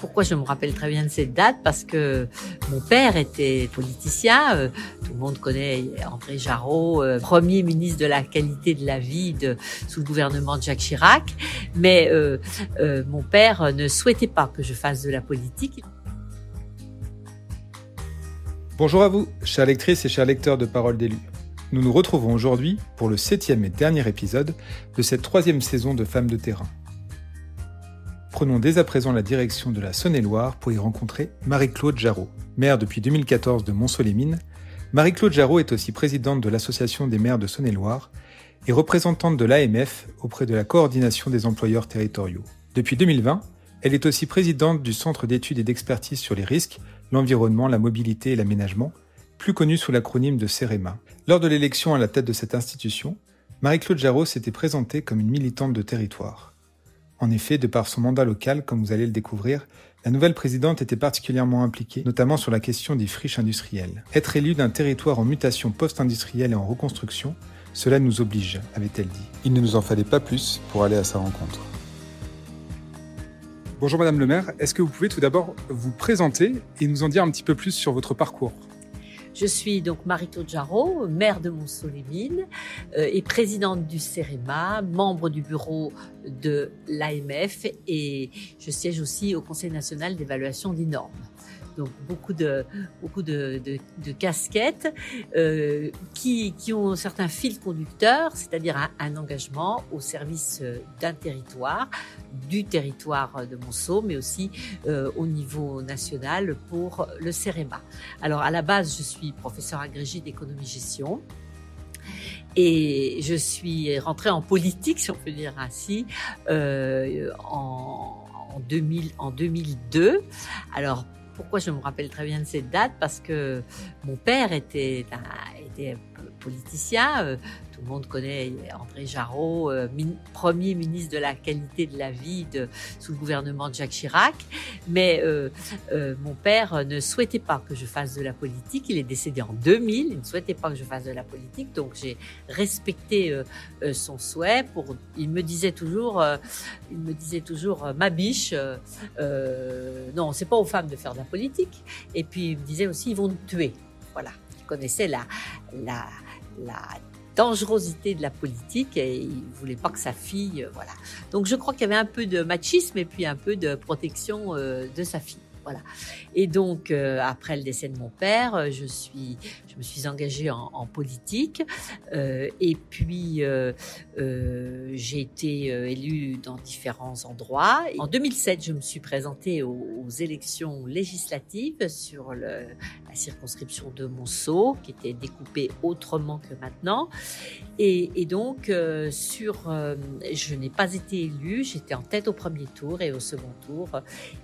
Pourquoi je me rappelle très bien de cette date Parce que mon père était politicien. Euh, tout le monde connaît André Jarreau, euh, premier ministre de la qualité de la vie sous le gouvernement de Jacques Chirac. Mais euh, mon père ne souhaitait pas que je fasse de la politique. Bonjour à vous, chers lectrices et chers lecteurs de Paroles d'élus. Nous nous retrouvons aujourd'hui pour le septième et dernier épisode de cette troisième saison de Femmes de terrain. Prenons dès à présent la direction de la Saône-et-Loire pour y rencontrer Marie-Claude Jarreau. Maire depuis 2014 de Mont-Solémine, Marie-Claude Jarreau est aussi présidente de l'Association des maires de Saône-et-Loire et représentante de l'AMF auprès de la coordination des employeurs territoriaux. Depuis 2020, elle est aussi présidente du Centre d'études et d'expertise sur les risques, l'environnement, la mobilité et l'aménagement, plus connu sous l'acronyme de CEREMA. Lors de l'élection à la tête de cette institution, Marie-Claude Jarreau s'était présentée comme une militante de territoire. En effet, de par son mandat local, comme vous allez le découvrir, la nouvelle présidente était particulièrement impliquée, notamment sur la question des friches industrielles. Être élue d'un territoire en mutation post-industrielle et en reconstruction, cela nous oblige, avait-elle dit. Il ne nous en fallait pas plus pour aller à sa rencontre. Bonjour Madame le maire, est-ce que vous pouvez tout d'abord vous présenter et nous en dire un petit peu plus sur votre parcours? Je suis donc Marie-Claude maire de Mont-Solémine euh, et présidente du CEREMA, membre du bureau de l'AMF et je siège aussi au Conseil national d'évaluation des normes beaucoup de, beaucoup de, casquettes euh, qui, qui, ont certains fils conducteurs, c'est-à-dire un, engagement au service euh, d'un territoire, du territoire de Monceau, mais aussi euh, au niveau national pour le CEREMA. Alors à la base, je suis professeur agrégé d'économie-gestion. Et je suis rentrée en politique, si on peut dire ainsi, en, en, 2000, en 2002. Alors pourquoi je me rappelle très bien de cette date Parce que mon père était, était politicien. Euh, tout le monde connaît André Jarreau, euh, premier ministre de la qualité de la vie de, sous le gouvernement de Jacques Chirac. Mais euh, mon père ne souhaitait pas que je fasse de la politique. Il est décédé en 2000. Il ne souhaitait pas que je fasse de la politique. Donc j'ai respecté son souhait. Pour, il me disait toujours, il me disait toujours, ma biche, non, c'est pas aux femmes de faire de la politique. Et puis il me disait aussi, ils vont nous tuer. Voilà. Il connaissait la, la, la dangerosité de la politique et il voulait pas que sa fille, euh, voilà. Donc je crois qu'il y avait un peu de machisme et puis un peu de protection euh, de sa fille. Voilà. Et donc, euh, après le décès de mon père, je suis, je me suis engagée en, politique. Et puis, j'ai été élue dans différents endroits. En 2007, je me suis présentée aux, aux élections législatives sur le, la circonscription de Monceau, qui était découpée autrement que maintenant. Et, donc, sur, je n'ai pas été élue. J'étais en tête au premier tour et au second tour,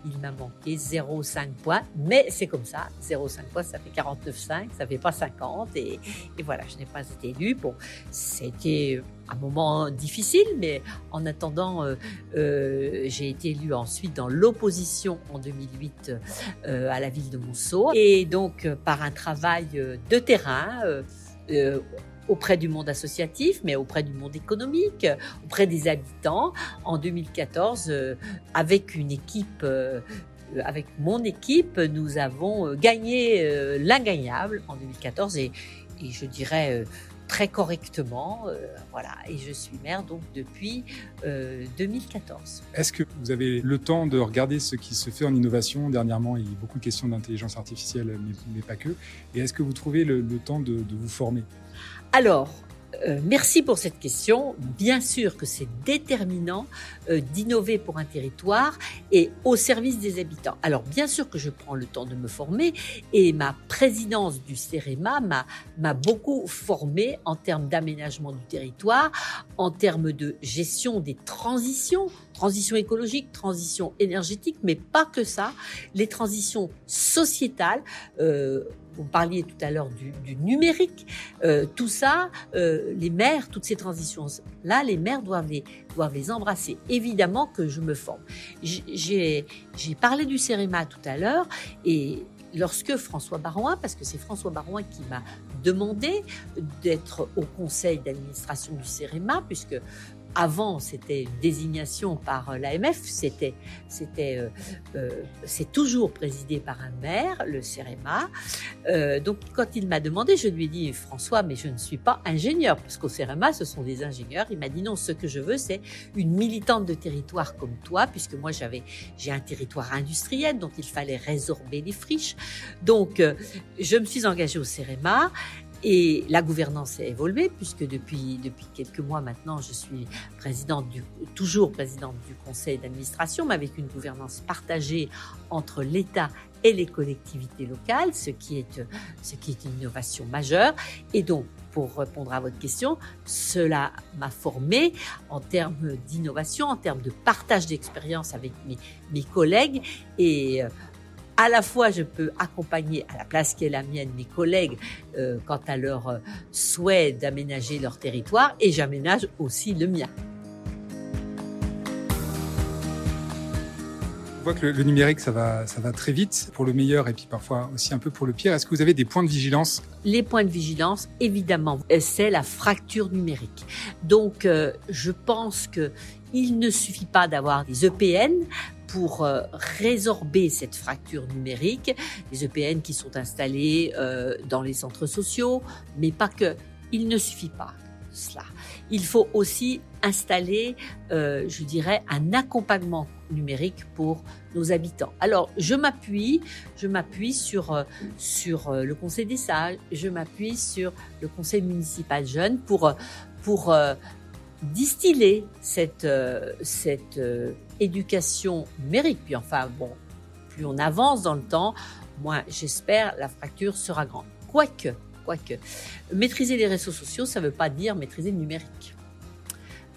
il m'a manqué 0 0,5 points, mais c'est comme ça. 0,5 points, ça fait 49,5, ça fait pas 50. Et, voilà, je n'ai pas été élu. Bon, c'était un moment difficile, mais en attendant, euh, euh, j'ai été élu ensuite dans l'opposition en 2008 euh, à la ville de Monceau. Et donc, par un travail de terrain, auprès du monde associatif, mais auprès du monde économique, auprès des habitants. En 2014, avec une équipe avec mon équipe, nous avons gagné l'ingagnable en 2014 et, et je dirais très correctement. voilà, et je suis maire donc depuis 2014. Est-ce que vous avez le temps de regarder ce qui se fait en innovation? Dernièrement, il y a beaucoup de questions d'intelligence artificielle, mais, pas que. Et est-ce que vous trouvez le, temps de, de vous former? Alors, euh, merci pour cette question. Bien sûr que c'est déterminant euh, d'innover pour un territoire et au service des habitants. Alors bien sûr que je prends le temps de me former et ma présidence du CEREMA m'a beaucoup formé en termes d'aménagement du territoire, en termes de gestion des transitions, transition écologique, transition énergétique, mais pas que ça, les transitions sociétales. Euh, vous parliez tout à l'heure du, numérique, euh, tout ça, euh, les maires, toutes ces transitions-là, les maires doivent les, doivent les embrasser. Évidemment que je me forme. J'ai parlé du CEREMA tout à l'heure et lorsque François Barouin, parce que c'est François Barouin qui m'a demandé d'être au conseil d'administration du CEREMA, puisque avant c'était une désignation par l'AMF, c'était, c'était, c'est toujours présidé par un maire, le CEREMA. donc quand il m'a demandé, je lui ai dit François, mais je ne suis pas ingénieur parce qu'au CEREMA ce sont des ingénieurs. Il m'a dit non, ce que je veux c'est une militante de territoire comme toi, puisque moi j'avais, j'ai un territoire industriel dont il fallait résorber les friches. Donc je me suis engagée au CEREMA et la gouvernance a évolué puisque depuis, depuis quelques mois maintenant, je suis présidente du, toujours présidente du conseil d'administration, mais avec une gouvernance partagée entre l'État et les collectivités locales, ce qui est, ce qui est une innovation majeure. Et donc, pour répondre à votre question, cela m'a formé en termes d'innovation, en termes de partage d'expérience avec mes, mes collègues et à la fois je peux accompagner à la place qui est la mienne mes collègues euh, quant à leur euh, souhait d'aménager leur territoire et j'aménage aussi le mien. Voit que le, numérique, ça va, très vite pour le meilleur et puis parfois aussi un peu pour le pire. Est-ce que vous avez des points de vigilance? Les points de vigilance, évidemment, c'est la fracture numérique. Donc, euh, je pense que il ne suffit pas d'avoir des EPN pour euh, résorber cette fracture numérique, les EPN qui sont installés euh, dans les centres sociaux, mais pas que. Il ne suffit pas cela. Il faut aussi installer, euh, je dirais, un accompagnement numérique pour nos habitants. Alors, je m'appuie, je m'appuie sur sur le Conseil des sages, je m'appuie sur le Conseil municipal jeune pour pour distiller cette, euh, cette euh, éducation numérique. Puis enfin, bon, plus on avance dans le temps, moins j'espère la fracture sera grande. Quoique, quoique, maîtriser les réseaux sociaux, ça ne veut pas dire maîtriser le numérique.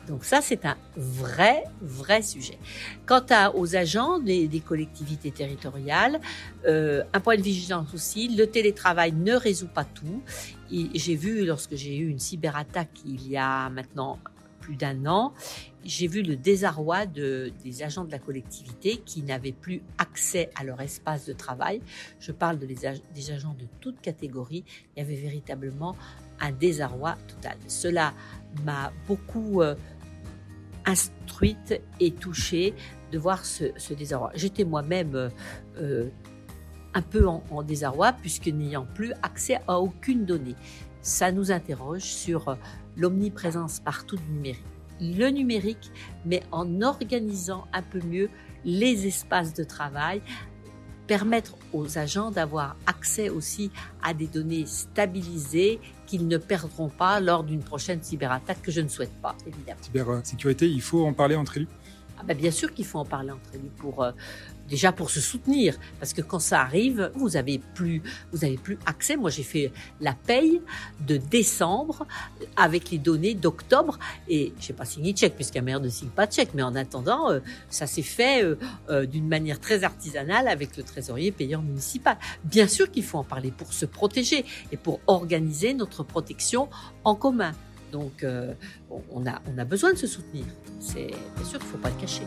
Donc ça, c'est un vrai, vrai sujet. Quant aux agents des, collectivités territoriales, euh, un point de vigilance aussi, le télétravail ne résout pas tout. J'ai vu, lorsque j'ai eu une cyberattaque il y a maintenant d'un an, j'ai vu le désarroi de, des agents de la collectivité qui n'avaient plus accès à leur espace de travail. Je parle des agents de toute catégorie. Il y avait véritablement un désarroi total. Cela m'a beaucoup euh, instruite et touchée de voir ce, désarroi. J'étais moi-même euh, euh, un peu en, en désarroi puisque n'ayant plus accès à aucune donnée. Ça nous interroge sur l'omniprésence partout du numérique. Le numérique, mais en organisant un peu mieux les espaces de travail, permettre aux agents d'avoir accès aussi à des données stabilisées qu'ils ne perdront pas lors d'une prochaine cyberattaque que je ne souhaite pas, évidemment. Cybersécurité, il faut en parler entre élus ben, bien sûr qu'il faut en parler entre élus pour euh, déjà pour se soutenir parce que quand ça arrive, vous avez plus vous avez plus accès. Moi, j'ai fait la paye de décembre avec les données d'octobre et j'ai pas signé de chèque puisqu'un maire ne signe pas de chèque. Mais en attendant, euh, ça s'est fait euh, d'une manière très artisanale avec le trésorier payeur municipal. Bien sûr qu'il faut en parler pour se protéger et pour organiser notre protection en commun. Donc, euh, on, a, besoin de se soutenir. C'est bien sûr qu'il ne faut pas le cacher.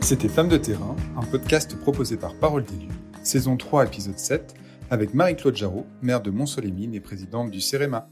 C'était Femmes de terrain, un podcast proposé par Parole d'élu, saison 3, épisode 7, avec Marie-Claude Jarraud, maire de Mont-Soleil-Mine et présidente du CEREMA.